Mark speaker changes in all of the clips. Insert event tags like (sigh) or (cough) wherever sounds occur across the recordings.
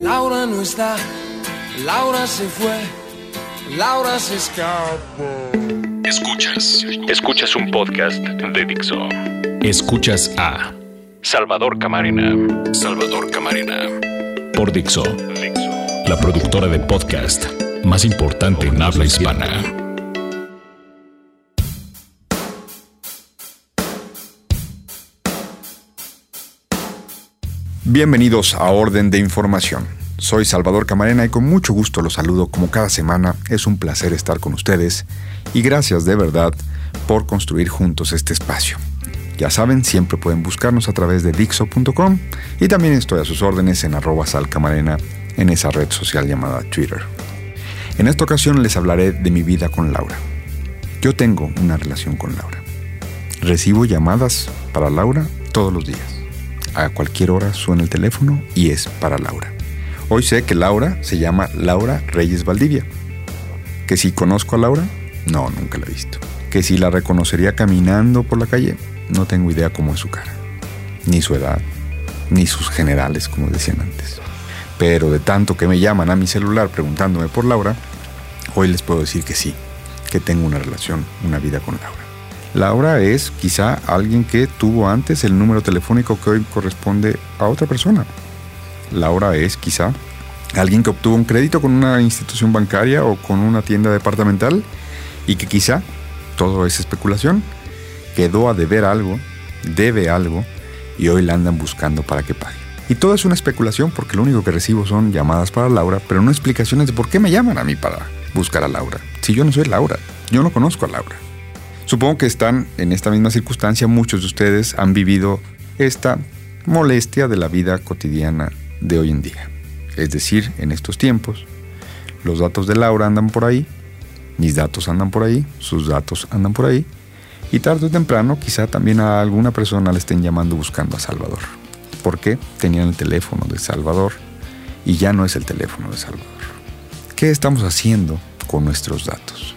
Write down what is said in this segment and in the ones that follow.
Speaker 1: Laura no está, Laura se fue, Laura se escapó.
Speaker 2: Escuchas, escuchas un podcast de Dixo. Escuchas a Salvador Camarena, Salvador Camarena por Dixo, la productora de podcast más importante en habla hispana.
Speaker 3: Bienvenidos a Orden de Información. Soy Salvador Camarena y con mucho gusto los saludo como cada semana. Es un placer estar con ustedes y gracias de verdad por construir juntos este espacio. Ya saben, siempre pueden buscarnos a través de Dixo.com y también estoy a sus órdenes en arroba salcamarena en esa red social llamada Twitter. En esta ocasión les hablaré de mi vida con Laura. Yo tengo una relación con Laura. Recibo llamadas para Laura todos los días a cualquier hora suena el teléfono y es para Laura. Hoy sé que Laura se llama Laura Reyes Valdivia. ¿Que si conozco a Laura? No, nunca la he visto. ¿Que si la reconocería caminando por la calle? No tengo idea cómo es su cara. Ni su edad, ni sus generales, como decían antes. Pero de tanto que me llaman a mi celular preguntándome por Laura, hoy les puedo decir que sí, que tengo una relación, una vida con Laura. Laura es quizá alguien que tuvo antes el número telefónico que hoy corresponde a otra persona. Laura es quizá alguien que obtuvo un crédito con una institución bancaria o con una tienda departamental y que quizá, todo es especulación, quedó a deber algo, debe algo y hoy la andan buscando para que pague. Y todo es una especulación porque lo único que recibo son llamadas para Laura, pero no explicaciones de por qué me llaman a mí para buscar a Laura. Si yo no soy Laura, yo no conozco a Laura. Supongo que están en esta misma circunstancia, muchos de ustedes han vivido esta molestia de la vida cotidiana de hoy en día. Es decir, en estos tiempos, los datos de Laura andan por ahí, mis datos andan por ahí, sus datos andan por ahí, y tarde o temprano quizá también a alguna persona le estén llamando buscando a Salvador. ¿Por qué? Tenían el teléfono de Salvador y ya no es el teléfono de Salvador. ¿Qué estamos haciendo con nuestros datos?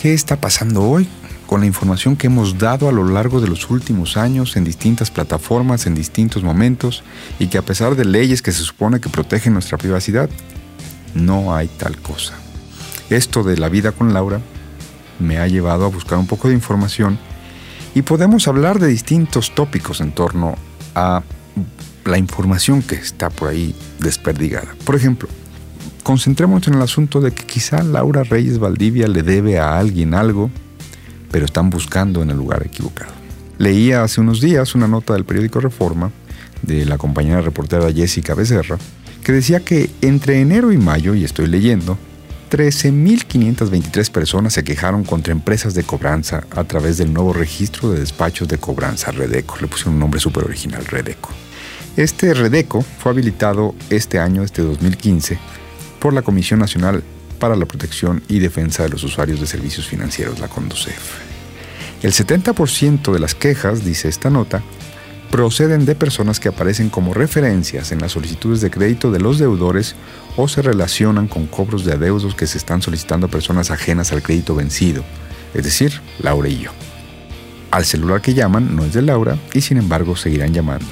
Speaker 3: ¿Qué está pasando hoy con la información que hemos dado a lo largo de los últimos años en distintas plataformas, en distintos momentos, y que a pesar de leyes que se supone que protegen nuestra privacidad, no hay tal cosa. Esto de la vida con Laura me ha llevado a buscar un poco de información y podemos hablar de distintos tópicos en torno a la información que está por ahí desperdigada. Por ejemplo, concentrémonos en el asunto de que quizá Laura Reyes Valdivia le debe a alguien algo pero están buscando en el lugar equivocado. Leía hace unos días una nota del periódico Reforma de la compañera reportera Jessica Becerra que decía que entre enero y mayo, y estoy leyendo, 13.523 personas se quejaron contra empresas de cobranza a través del nuevo registro de despachos de cobranza, Redeco. Le pusieron un nombre súper original, Redeco. Este Redeco fue habilitado este año, este 2015, por la Comisión Nacional para la Protección y Defensa de los Usuarios de Servicios Financieros, la CONDUCEF. El 70% de las quejas, dice esta nota, proceden de personas que aparecen como referencias en las solicitudes de crédito de los deudores o se relacionan con cobros de adeudos que se están solicitando a personas ajenas al crédito vencido, es decir, Laura y yo. Al celular que llaman no es de Laura y sin embargo seguirán llamando.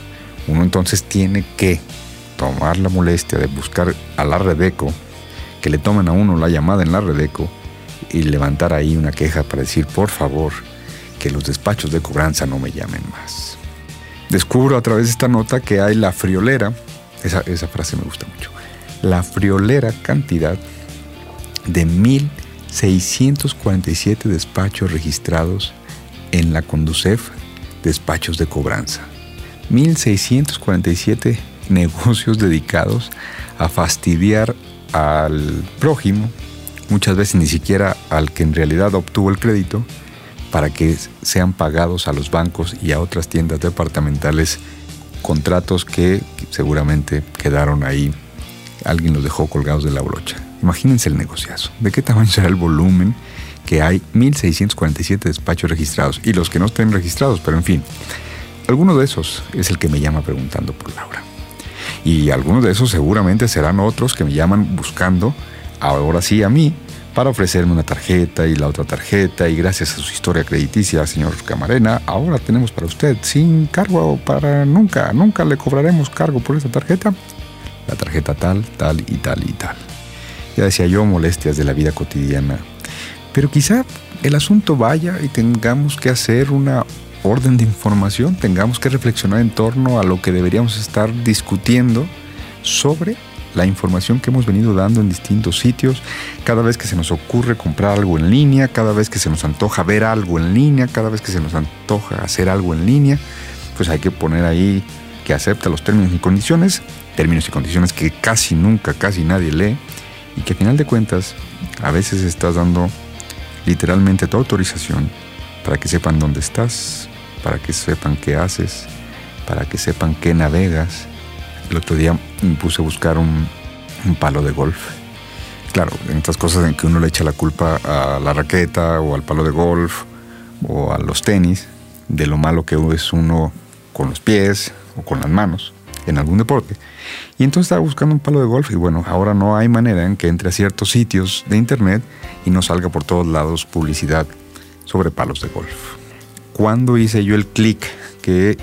Speaker 3: Uno entonces tiene que tomar la molestia de buscar a la Redeco que le tomen a uno la llamada en la Redeco y levantar ahí una queja para decir, por favor, que los despachos de cobranza no me llamen más. Descubro a través de esta nota que hay la friolera, esa, esa frase me gusta mucho, la friolera cantidad de 1.647 despachos registrados en la Conducef, despachos de cobranza. 1.647 negocios (laughs) dedicados a fastidiar al prójimo, muchas veces ni siquiera al que en realidad obtuvo el crédito, para que sean pagados a los bancos y a otras tiendas departamentales contratos que seguramente quedaron ahí, alguien los dejó colgados de la brocha. Imagínense el negociazo. ¿De qué tamaño será el volumen que hay 1.647 despachos registrados y los que no estén registrados? Pero en fin, alguno de esos es el que me llama preguntando por Laura. Y algunos de esos seguramente serán otros que me llaman buscando, ahora sí a mí, para ofrecerme una tarjeta y la otra tarjeta y gracias a su historia crediticia, señor Camarena, ahora tenemos para usted sin cargo para nunca, nunca le cobraremos cargo por esta tarjeta la tarjeta tal, tal y tal y tal. Ya decía yo, molestias de la vida cotidiana. Pero quizá el asunto vaya y tengamos que hacer una orden de información, tengamos que reflexionar en torno a lo que deberíamos estar discutiendo sobre la información que hemos venido dando en distintos sitios, cada vez que se nos ocurre comprar algo en línea, cada vez que se nos antoja ver algo en línea, cada vez que se nos antoja hacer algo en línea, pues hay que poner ahí que acepta los términos y condiciones, términos y condiciones que casi nunca, casi nadie lee, y que a final de cuentas a veces estás dando literalmente tu autorización para que sepan dónde estás, para que sepan qué haces, para que sepan qué navegas. El otro día me puse a buscar un, palo de golf. Claro, en estas cosas en que uno le echa la culpa a la raqueta o al palo de golf o a los tenis de lo malo que es uno con los pies o con las manos en algún deporte. Y entonces estaba buscando un palo de golf y bueno, ahora no hay manera en que entre a ciertos sitios de internet y no salga por todos lados publicidad sobre palos de golf. Cuando hice yo el clic que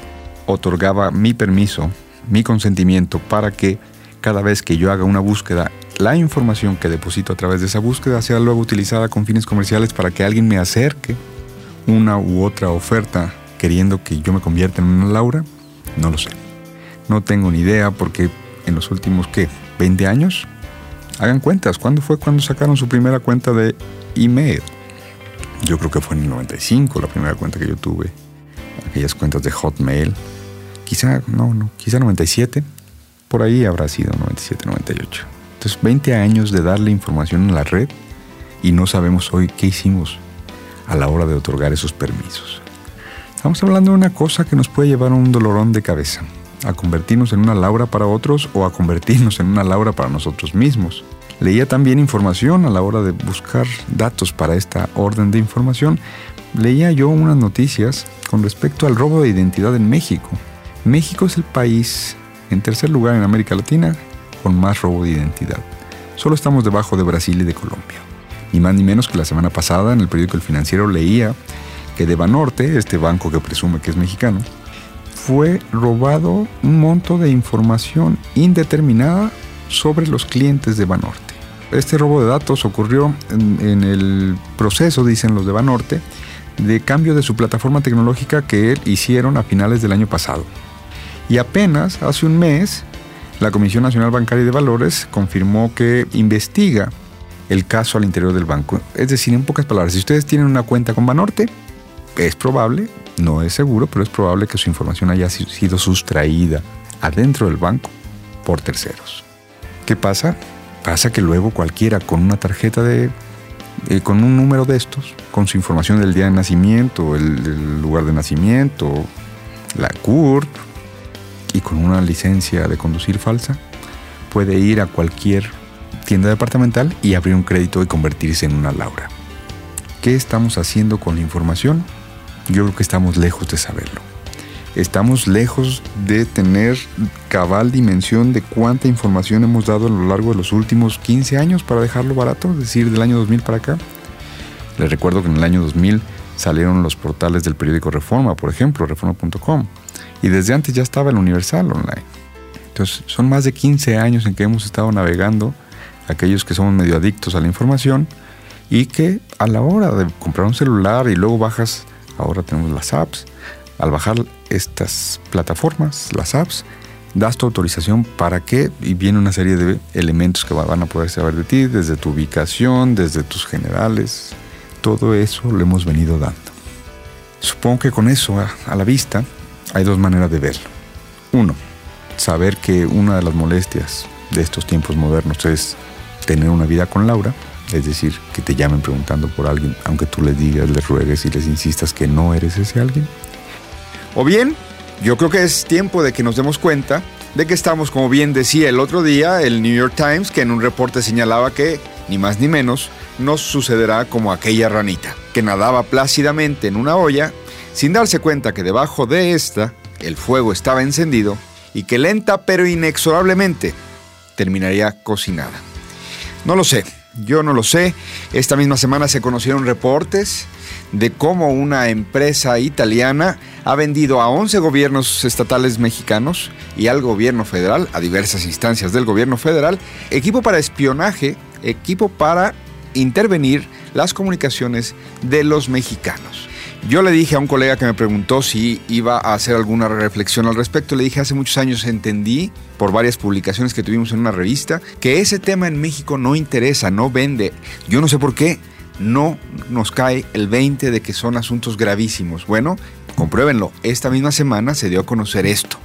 Speaker 3: otorgaba mi permiso, mi consentimiento para que cada vez que yo haga una búsqueda, la información que deposito a través de esa búsqueda sea luego utilizada con fines comerciales para que alguien me acerque una u otra oferta queriendo que yo me convierta en una Laura, no lo sé. No tengo ni idea porque en los últimos, ¿qué? ¿20 años? Hagan cuentas, ¿cuándo fue cuando sacaron su primera cuenta de email? Yo creo que fue en el 95 la primera cuenta que yo tuve. Aquellas cuentas de Hotmail. Quizá, no, no, quizá 97. Por ahí habrá sido 97, 98. Entonces, 20 años de darle información en la red y no sabemos hoy qué hicimos a la hora de otorgar esos permisos. Estamos hablando de una cosa que nos puede llevar a un dolorón de cabeza a convertirnos en una Laura para otros o a convertirnos en una Laura para nosotros mismos. Leía también información a la hora de buscar datos para esta orden de información. Leía yo unas noticias con respecto al robo de identidad en México. México es el país en tercer lugar en América Latina con más robo de identidad. Solo estamos debajo de Brasil y de Colombia. Ni más ni menos que la semana pasada en el periódico El Financiero leía que de Banorte, este banco que presume que es mexicano, fue robado un monto de información indeterminada sobre los clientes de Banorte. Este robo de datos ocurrió en, el proceso, dicen los de Banorte, de cambio de su plataforma tecnológica que hicieron a finales del año pasado. Y apenas hace un mes, la Comisión Nacional Bancaria de Valores confirmó que investiga el caso al interior del banco. Es decir, en pocas palabras, si ustedes tienen una cuenta con Banorte, es probable no es seguro, pero es probable que su información haya sido sustraída adentro del banco por terceros. ¿Qué pasa? Pasa que luego cualquiera con una tarjeta de, eh, con un número de estos, con su información del día de nacimiento, el, lugar de nacimiento, la CURP y con una licencia de conducir falsa, puede ir a cualquier tienda departamental y abrir un crédito y convertirse en una Laura. ¿Qué estamos haciendo con la información? yo creo que estamos lejos de saberlo. Estamos lejos de tener cabal dimensión de cuánta información hemos dado a lo largo de los últimos 15 años para dejarlo barato, es decir, del año 2000 para acá. Les recuerdo que en el año 2000 salieron los portales del periódico Reforma, por ejemplo, reforma.com, y desde antes ya estaba el Universal Online. Entonces, son más de 15 años en que hemos estado navegando, aquellos que somos medio adictos a la información, y que a la hora de comprar un celular y luego bajas ahora tenemos las apps. Al bajar estas plataformas, las apps, das tu autorización para que, y viene una serie de elementos que van a poder saber de ti, desde tu ubicación, desde tus generales, todo eso lo hemos venido dando. Supongo que con eso a, la vista hay dos maneras de verlo. Uno, saber que una de las molestias de estos tiempos modernos es tener una vida con Laura, es decir, que te llamen preguntando por alguien, aunque tú les digas, les ruegues y les insistas que no eres ese alguien. O bien, yo creo que es tiempo de que nos demos cuenta de que estamos, como bien decía el otro día el New York Times, que en un reporte señalaba que, ni más ni menos, nos sucederá como aquella ranita, que nadaba plácidamente en una olla, sin darse cuenta que debajo de esta el fuego estaba encendido y que lenta pero inexorablemente terminaría cocinada. No lo sé, yo no lo sé. Esta misma semana se conocieron reportes de cómo una empresa italiana ha vendido a 11 gobiernos estatales mexicanos y al gobierno federal, a diversas instancias del gobierno federal, equipo para espionaje, equipo para intervenir las comunicaciones de los mexicanos. Yo le dije a un colega que me preguntó si iba a hacer alguna reflexión al respecto, le dije hace muchos años entendí por varias publicaciones que tuvimos en una revista que ese tema en México no interesa, no vende. Yo no sé por qué no nos cae el 20 de que son asuntos gravísimos. Bueno, compruébenlo. Esta misma semana se dio a conocer esto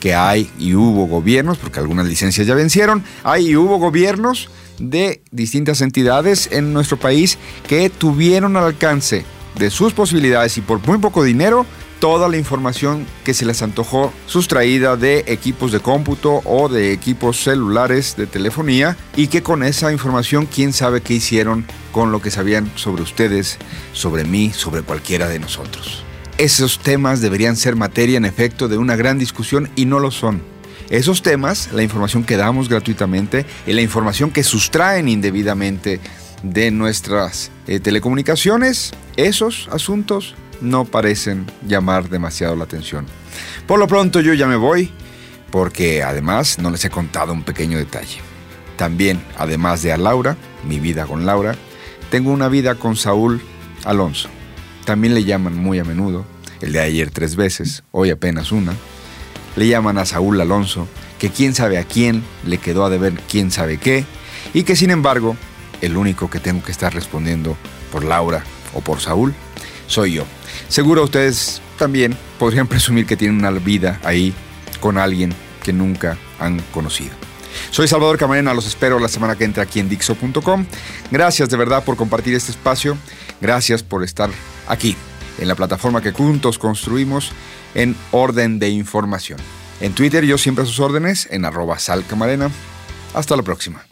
Speaker 3: que hay y hubo gobiernos, porque algunas licencias ya vencieron, hay y hubo gobiernos de distintas entidades en nuestro país que tuvieron al alcance de sus posibilidades y por muy poco dinero toda la información que se les antojó sustraída de equipos de cómputo o de equipos celulares de telefonía y que con esa información quién sabe qué hicieron con lo que sabían sobre ustedes, sobre mí, sobre cualquiera de nosotros. Esos temas deberían ser materia en efecto de una gran discusión y no lo son. Esos temas, la información que damos gratuitamente y la información que sustraen indebidamente de nuestras eh, telecomunicaciones, esos asuntos no parecen llamar demasiado la atención. Por lo pronto yo ya me voy, porque además no les he contado un pequeño detalle. También, además de a Laura, mi vida con Laura, tengo una vida con Saúl Alonso. También le llaman muy a menudo, el de ayer tres veces, hoy apenas una le llaman a Saúl Alonso, que quién sabe a quién le quedó a deber quién sabe qué, y que sin embargo, el único que tengo que estar respondiendo por Laura o por Saúl, soy yo. Seguro ustedes también podrían (laughs) presumir que tienen una vida ahí con alguien que nunca han conocido. Soy Salvador Camarena, los espero la semana que entra aquí en Dixo.com. Gracias de verdad por compartir este espacio, gracias por estar aquí en la plataforma que juntos construimos en orden de información. En Twitter yo siempre a sus órdenes en arroba salcamarena. Hasta la próxima.